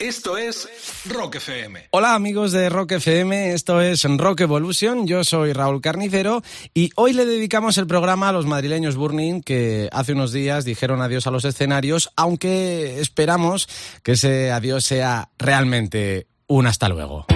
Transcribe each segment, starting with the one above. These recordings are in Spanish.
Esto es Rock FM. Hola amigos de Rock FM, esto es Rock Evolution, yo soy Raúl Carnicero y hoy le dedicamos el programa a los madrileños Burning que hace unos días dijeron adiós a los escenarios, aunque esperamos que ese adiós sea realmente un hasta luego.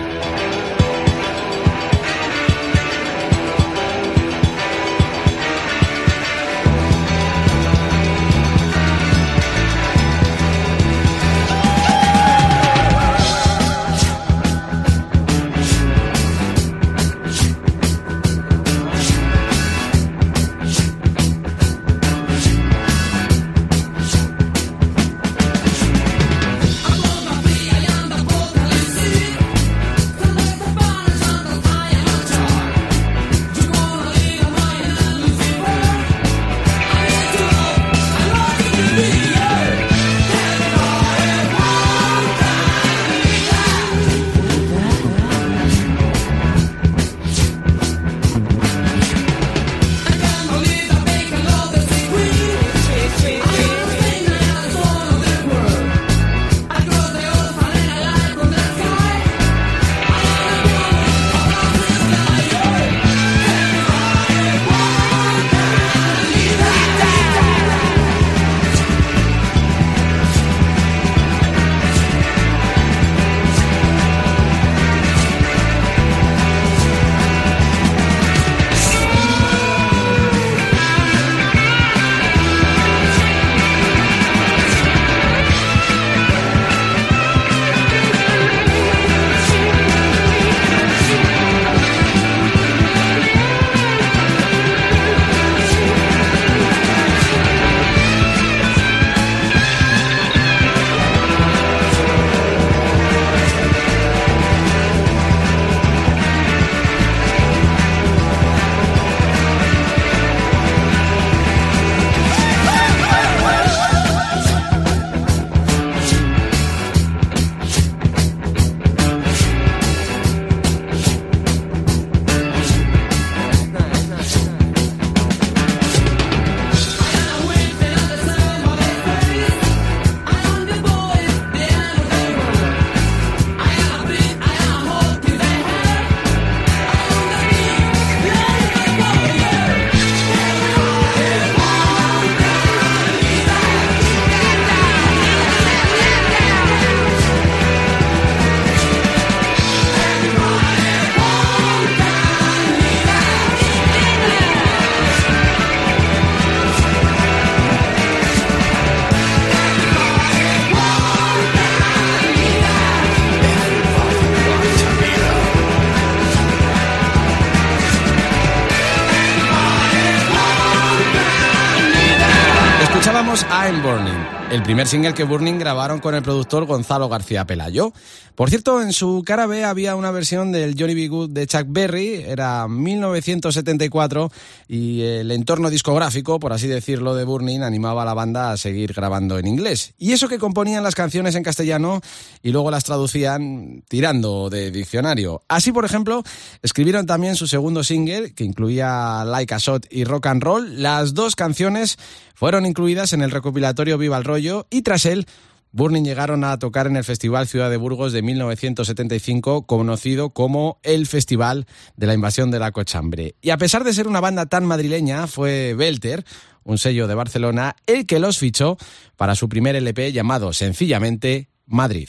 I'm Burning, el primer single que Burning grabaron con el productor Gonzalo García Pelayo. Por cierto, en su cara B había una versión del Johnny B. Good de Chuck Berry, era 1974, y el entorno discográfico, por así decirlo, de Burning animaba a la banda a seguir grabando en inglés. Y eso que componían las canciones en castellano y luego las traducían tirando de diccionario. Así, por ejemplo, escribieron también su segundo single, que incluía Like a Shot y Rock and Roll. Las dos canciones fueron incluidas en el recopilatorio Viva el Rollo y tras él Burning llegaron a tocar en el Festival Ciudad de Burgos de 1975, conocido como el Festival de la Invasión de la Cochambre. Y a pesar de ser una banda tan madrileña, fue Belter, un sello de Barcelona, el que los fichó para su primer LP llamado sencillamente Madrid.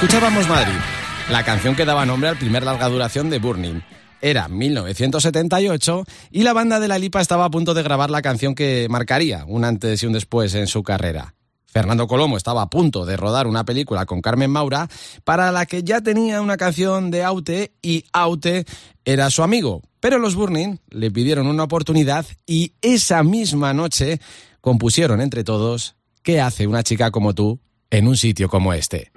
Escuchábamos Madrid, la canción que daba nombre al primer larga duración de Burning. Era 1978 y la banda de la Lipa estaba a punto de grabar la canción que marcaría un antes y un después en su carrera. Fernando Colomo estaba a punto de rodar una película con Carmen Maura para la que ya tenía una canción de Aute y Aute era su amigo. Pero los Burning le pidieron una oportunidad y esa misma noche compusieron entre todos ¿Qué hace una chica como tú en un sitio como este?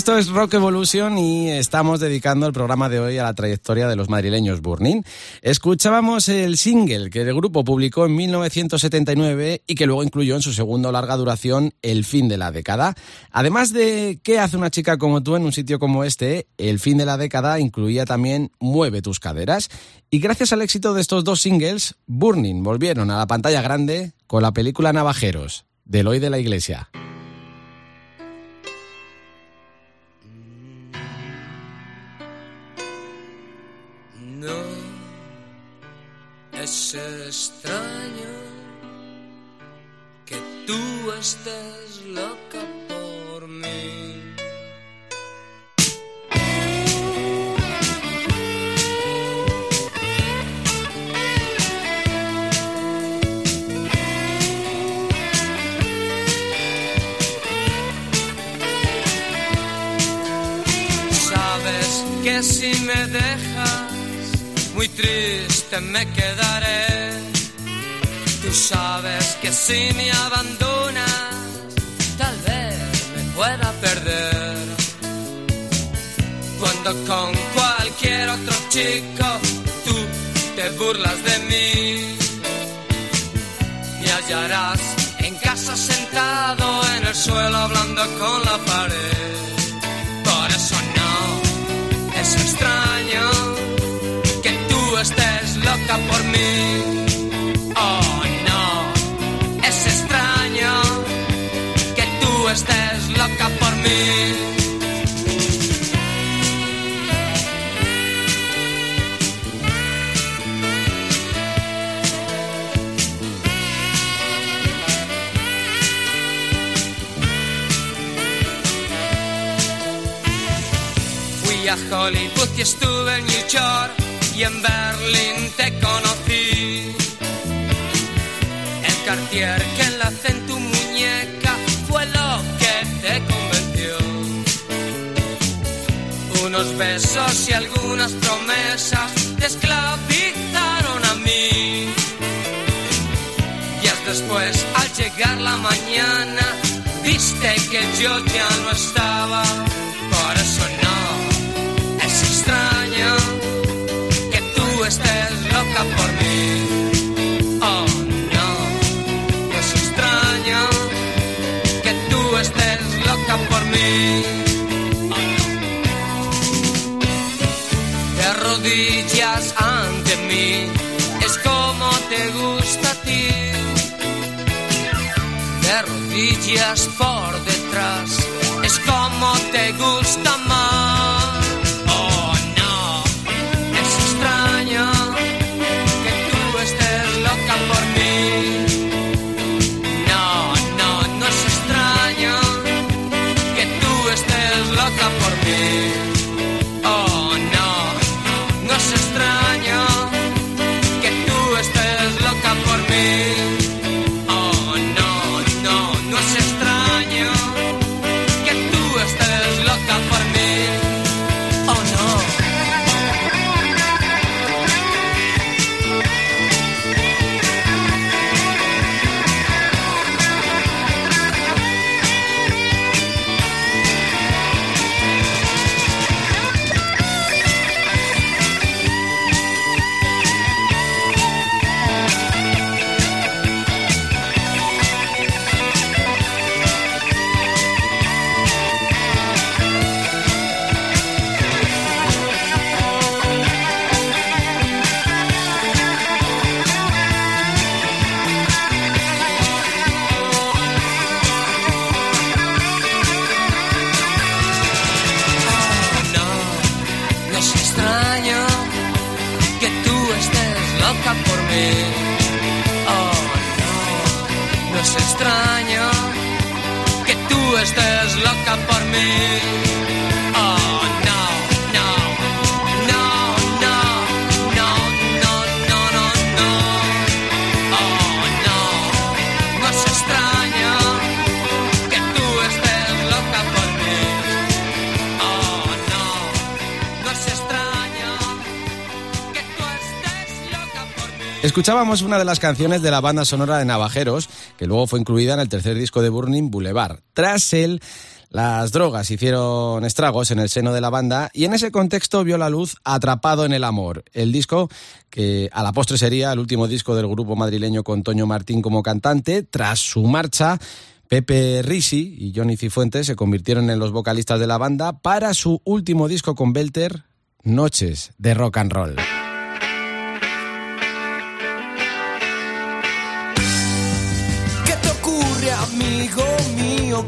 Esto es Rock Evolution y estamos dedicando el programa de hoy a la trayectoria de los madrileños Burning. Escuchábamos el single que el grupo publicó en 1979 y que luego incluyó en su segundo larga duración El fin de la década. Además de ¿Qué hace una chica como tú en un sitio como este? El fin de la década incluía también Mueve tus caderas. Y gracias al éxito de estos dos singles, Burning volvieron a la pantalla grande con la película Navajeros, del hoy de la iglesia. Extraño que tú estés loca por mí. Sabes que si me dejas, muy triste me quedaré. Tú sabes que si me abandonas, tal vez me pueda perder. Cuando con cualquier otro chico tú te burlas de mí, me hallarás en casa sentado en el suelo hablando con la pared. Por eso no, es extraño loca por mí. Oh no, es extraño que tú estés loca por mí. A Hollywood y estuve en New York y en Berlín te El Cartier que enlacé en tu muñeca fue lo que te convenció. Unos besos y algunas promesas te esclavizaron a mí. Días después, al llegar la mañana, viste que yo ya no estaba. Por eso no, es extraño que tú estés loca por mí. Te rodillas por detrás, es como te gusta más. Oh, no es extraño que tú estés loca por mí. Escuchábamos una de las canciones de la banda sonora de Navajeros, que luego fue incluida en el tercer disco de Burning Boulevard. Tras él, las drogas hicieron estragos en el seno de la banda y en ese contexto vio la luz Atrapado en el Amor, el disco que a la postre sería el último disco del grupo madrileño con Toño Martín como cantante. Tras su marcha, Pepe Risi y Johnny Cifuentes se convirtieron en los vocalistas de la banda para su último disco con Belter, Noches de Rock and Roll.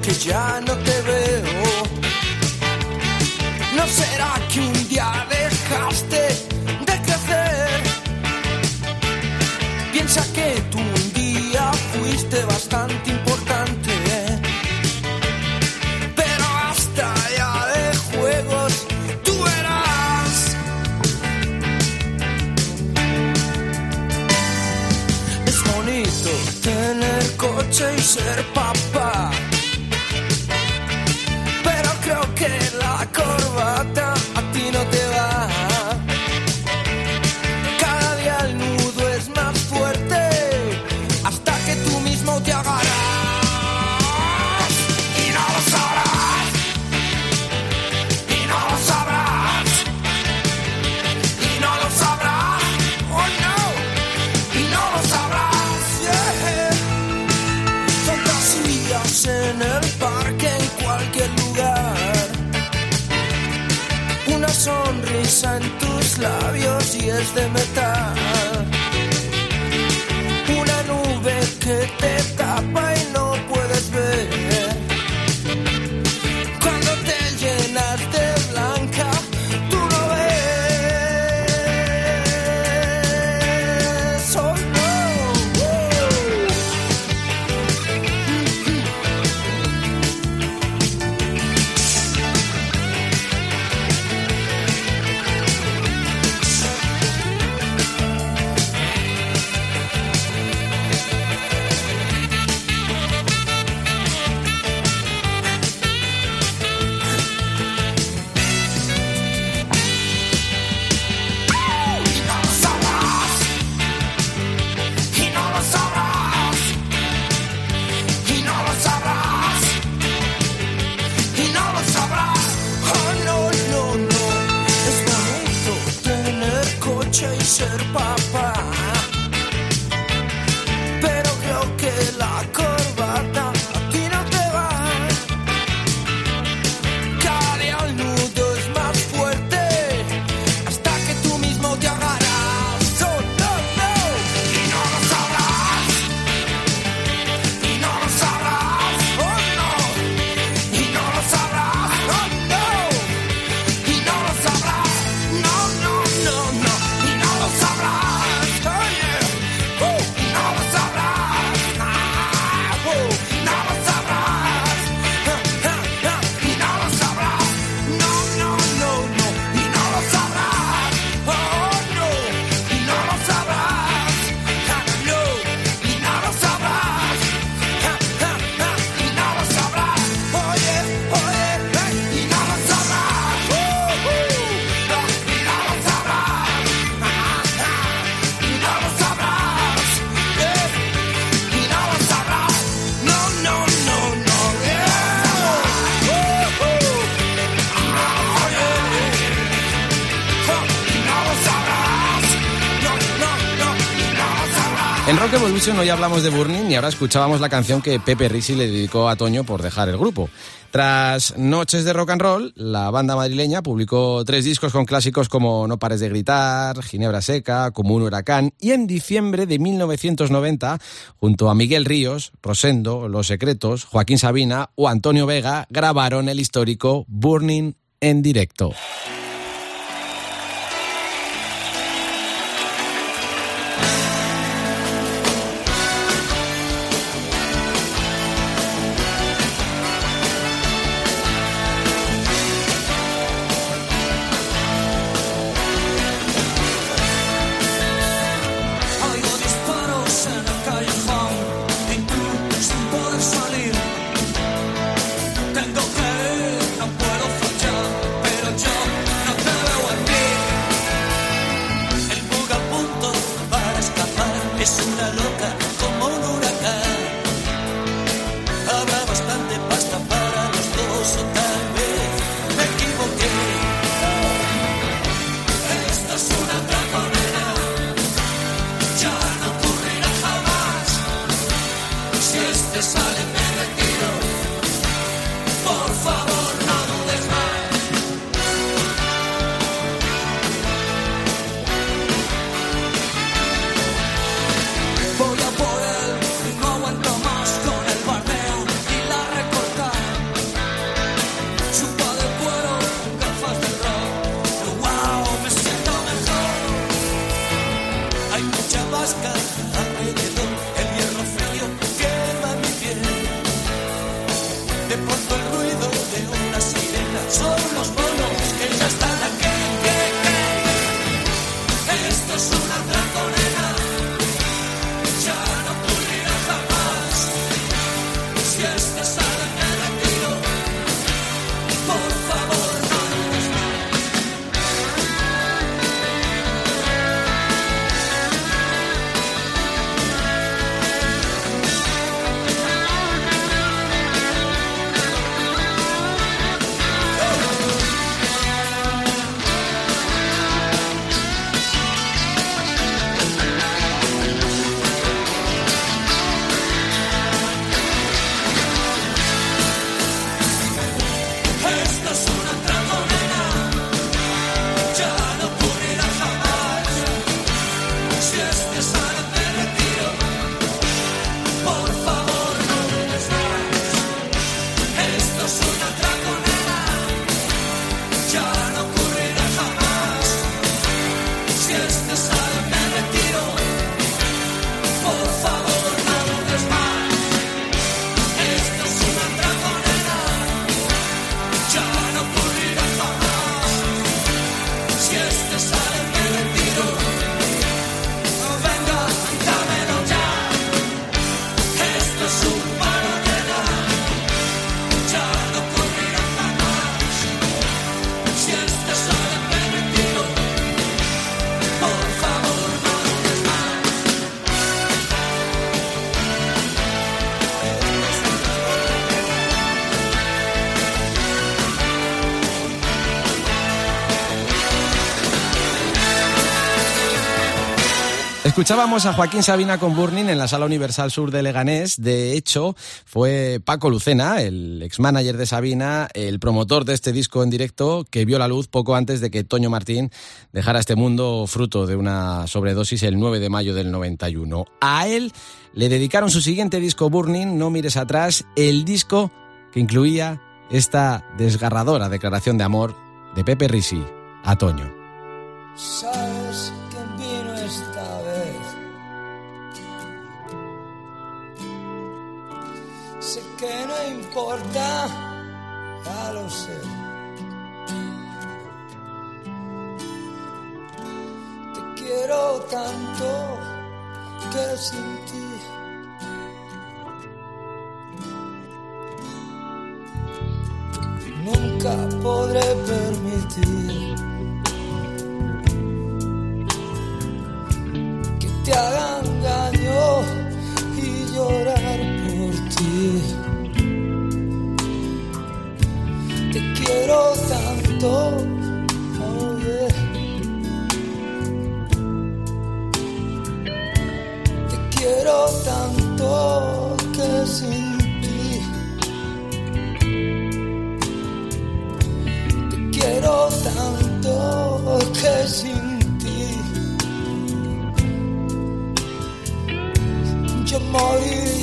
Que ya no te veo? ¿No será que un día Evolution hoy hablamos de Burning y ahora escuchábamos la canción que Pepe Risi le dedicó a Toño por dejar el grupo. Tras Noches de Rock and Roll, la banda madrileña publicó tres discos con clásicos como No pares de gritar, Ginebra seca, como un huracán y en diciembre de 1990, junto a Miguel Ríos, Rosendo, Los Secretos, Joaquín Sabina o Antonio Vega, grabaron el histórico Burning en directo. Escuchábamos a Joaquín Sabina con Burning en la Sala Universal Sur de Leganés. De hecho, fue Paco Lucena, el ex-manager de Sabina, el promotor de este disco en directo, que vio la luz poco antes de que Toño Martín dejara este mundo fruto de una sobredosis el 9 de mayo del 91. A él le dedicaron su siguiente disco Burning, No mires atrás, el disco que incluía esta desgarradora declaración de amor de Pepe Risi a Toño. Que no importa, ya lo sé. Te quiero tanto que sin ti. Nunca podré permitir que te hagan quiero tanto, oh. Te quiero tanto que sin ti. Te quiero tanto que sin ti. yo moriré.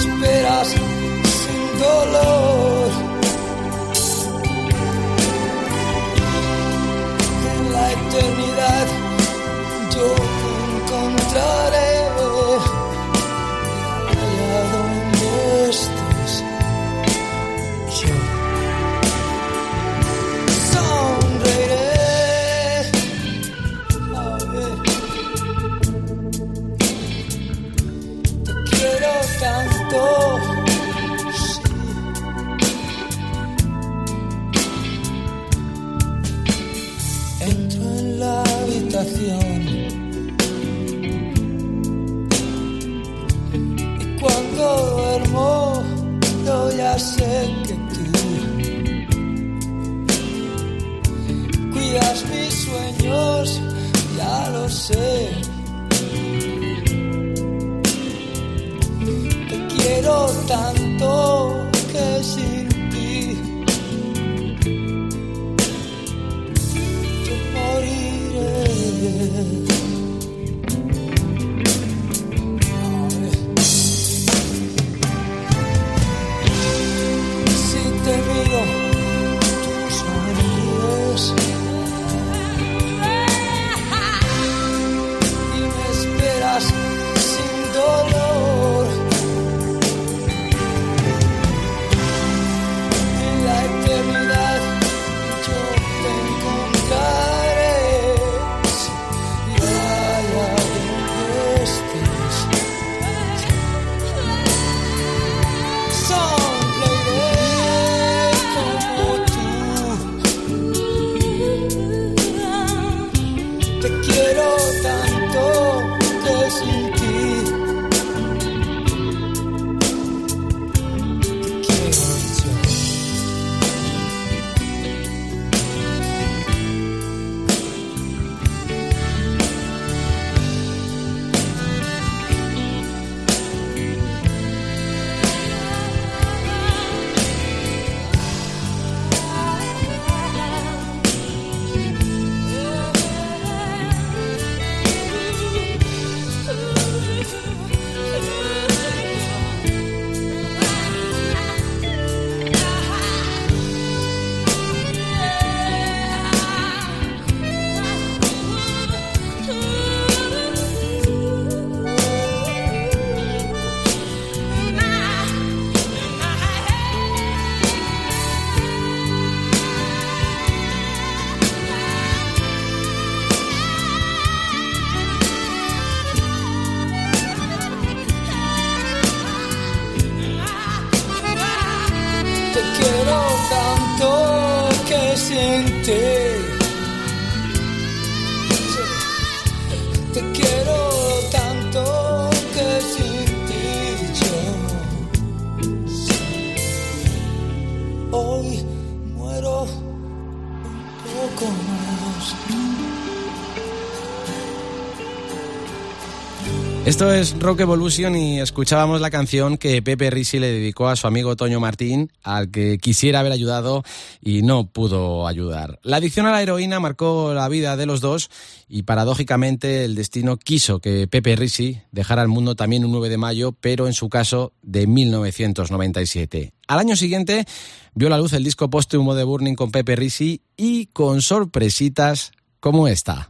Esperas sin dolor. En la eternidad yo te encontraré sé. Te quiero tanto que sin Esto es Rock Evolution y escuchábamos la canción que Pepe Risi le dedicó a su amigo Toño Martín, al que quisiera haber ayudado y no pudo ayudar. La adicción a la heroína marcó la vida de los dos y paradójicamente el destino quiso que Pepe Risi dejara el mundo también un 9 de mayo, pero en su caso de 1997. Al año siguiente vio la luz el disco póstumo de Burning con Pepe Risi y con sorpresitas como esta.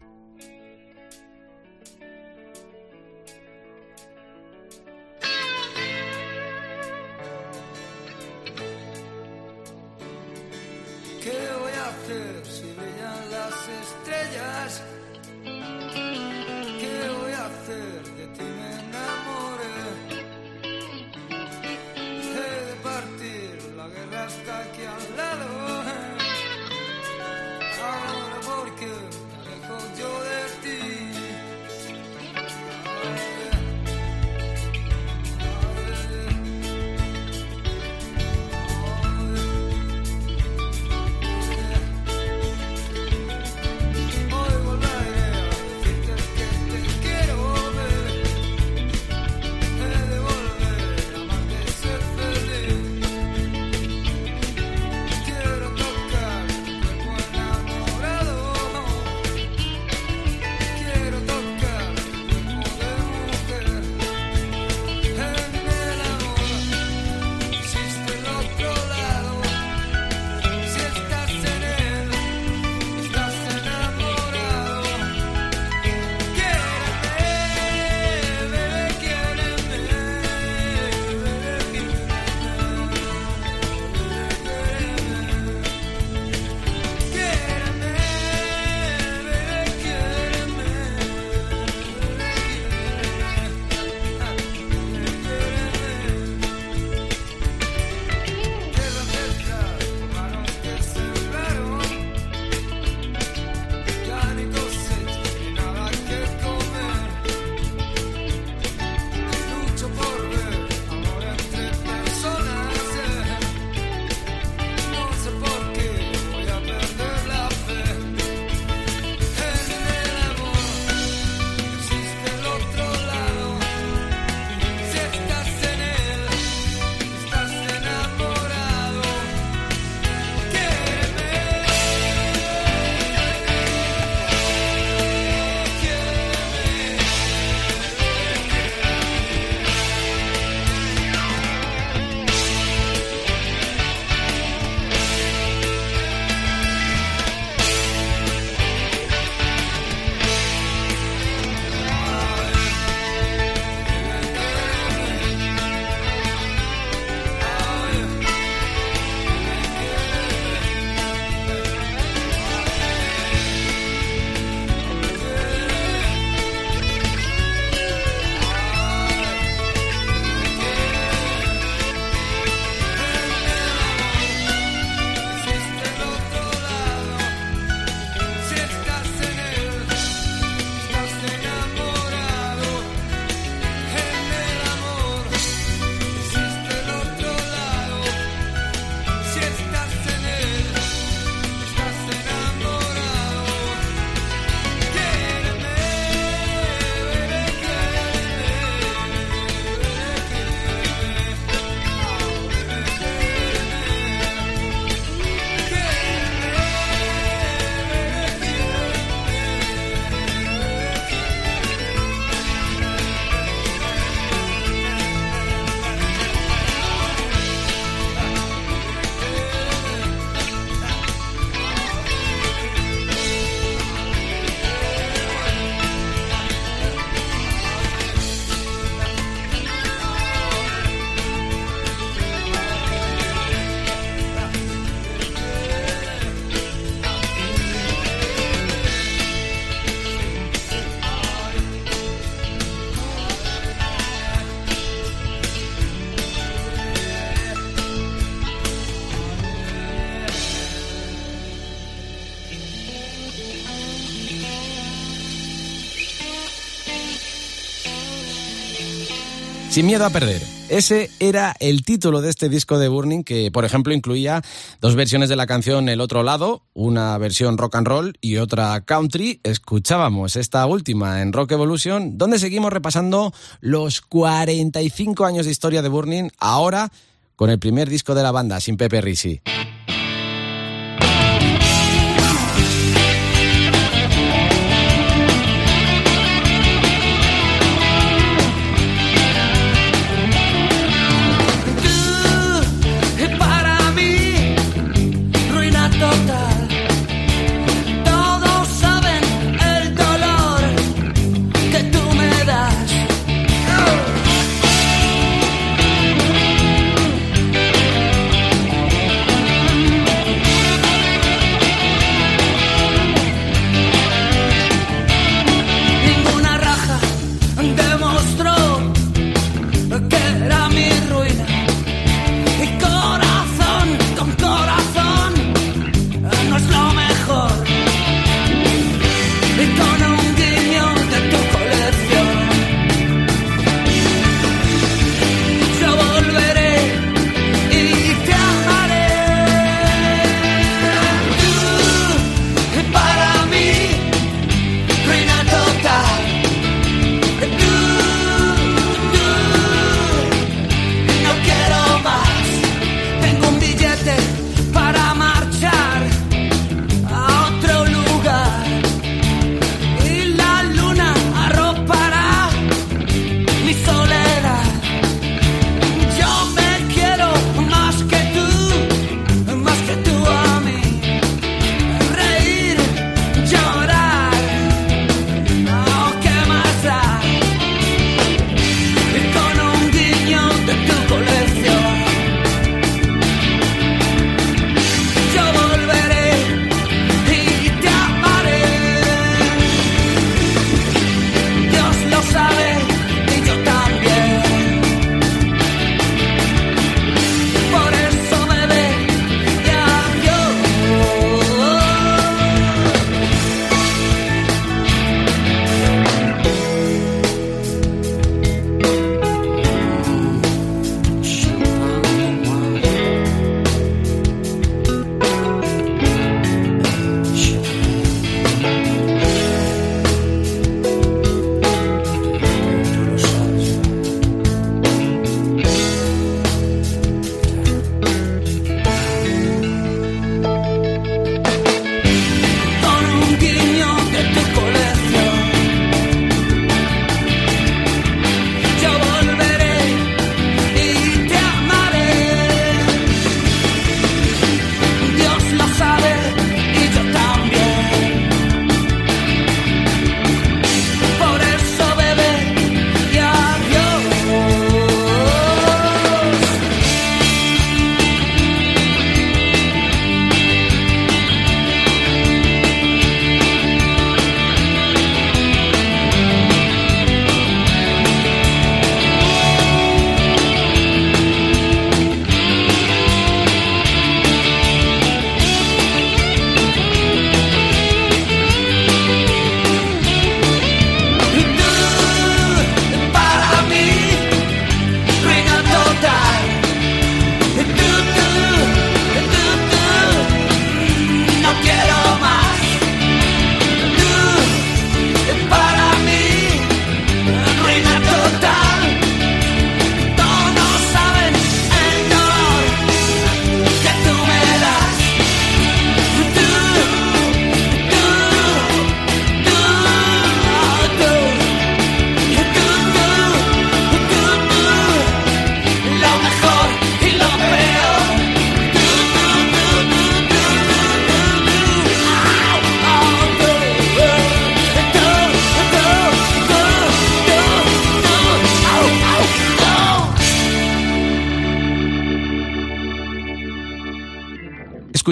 Sin miedo a perder. Ese era el título de este disco de Burning que, por ejemplo, incluía dos versiones de la canción El otro lado, una versión rock and roll y otra country. Escuchábamos esta última en Rock Evolution, donde seguimos repasando los 45 años de historia de Burning, ahora con el primer disco de la banda, sin Pepe Risi.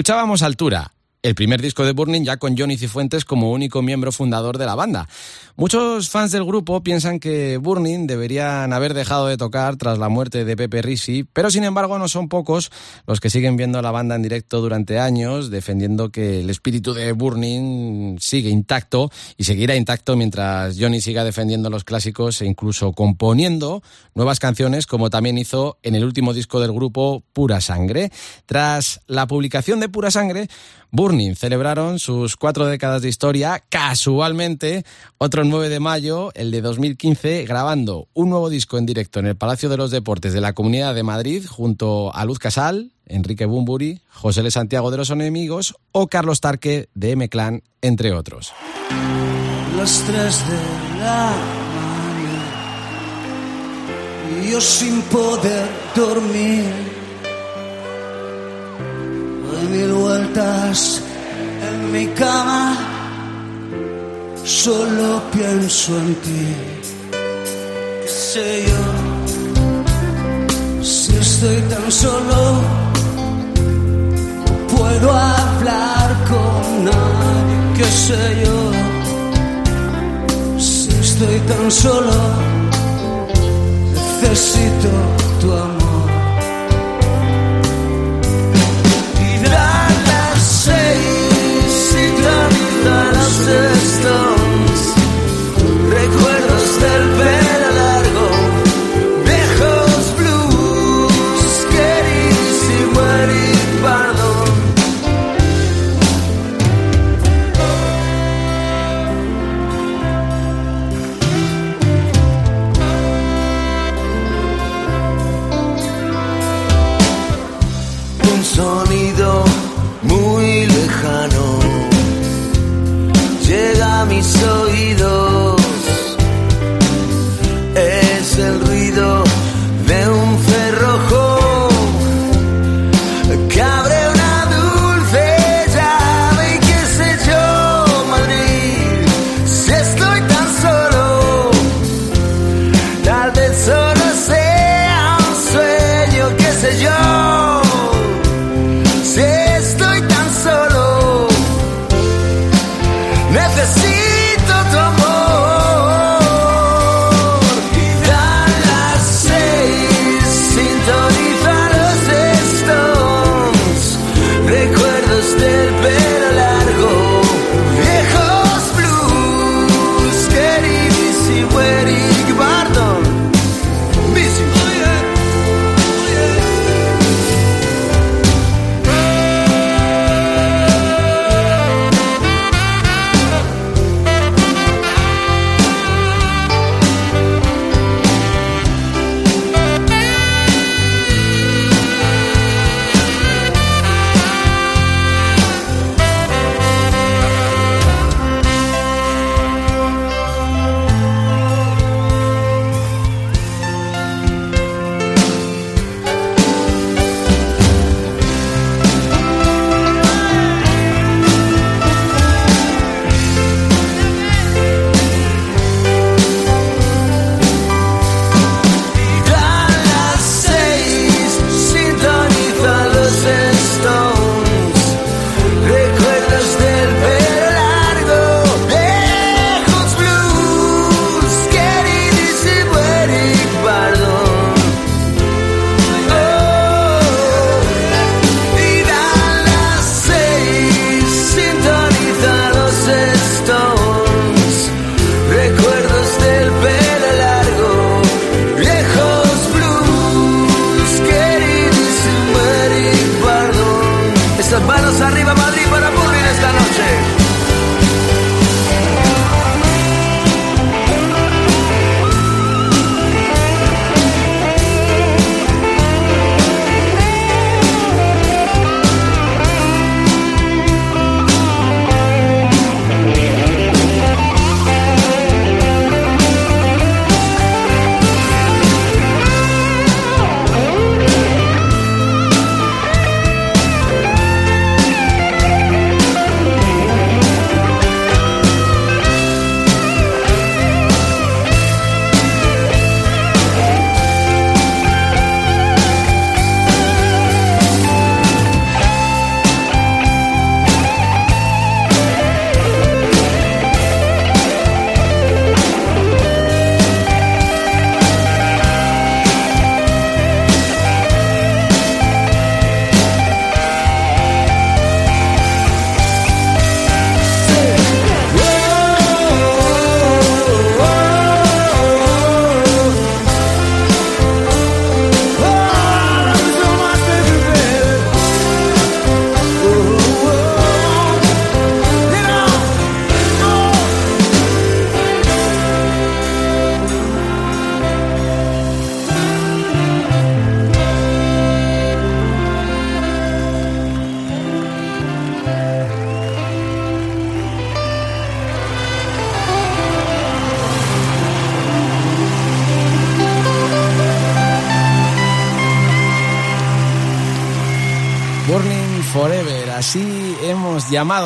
Escuchábamos Altura, el primer disco de Burning ya con Johnny Cifuentes como único miembro fundador de la banda. Muchos fans del grupo piensan que Burning deberían haber dejado de tocar tras la muerte de Pepe Risi, pero sin embargo no son pocos los que siguen viendo la banda en directo durante años, defendiendo que el espíritu de Burning sigue intacto y seguirá intacto mientras Johnny siga defendiendo los clásicos e incluso componiendo nuevas canciones como también hizo en el último disco del grupo Pura Sangre. Tras la publicación de Pura Sangre, Burning celebraron sus cuatro décadas de historia, casualmente, otro 9 de mayo, el de 2015, grabando un nuevo disco en directo en el Palacio de los Deportes de la Comunidad de Madrid, junto a Luz Casal, Enrique Bumburi, José L. Santiago de los Enemigos o Carlos Tarque de M-Clan, entre otros. Las tres de la mañana, yo sin poder dormir Doy mil vueltas en mi cama, solo pienso en ti. ¿Qué sé yo? Si estoy tan solo, puedo hablar con nadie. ¿Qué sé yo? Si estoy tan solo, necesito tu amor. listen.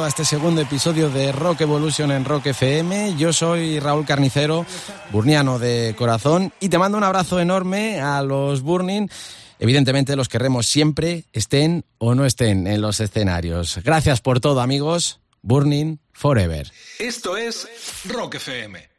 Este segundo episodio de Rock Evolution en Rock FM. Yo soy Raúl Carnicero, burniano de corazón, y te mando un abrazo enorme a los Burning. Evidentemente los querremos siempre, estén o no estén en los escenarios. Gracias por todo, amigos. Burning Forever. Esto es Rock FM.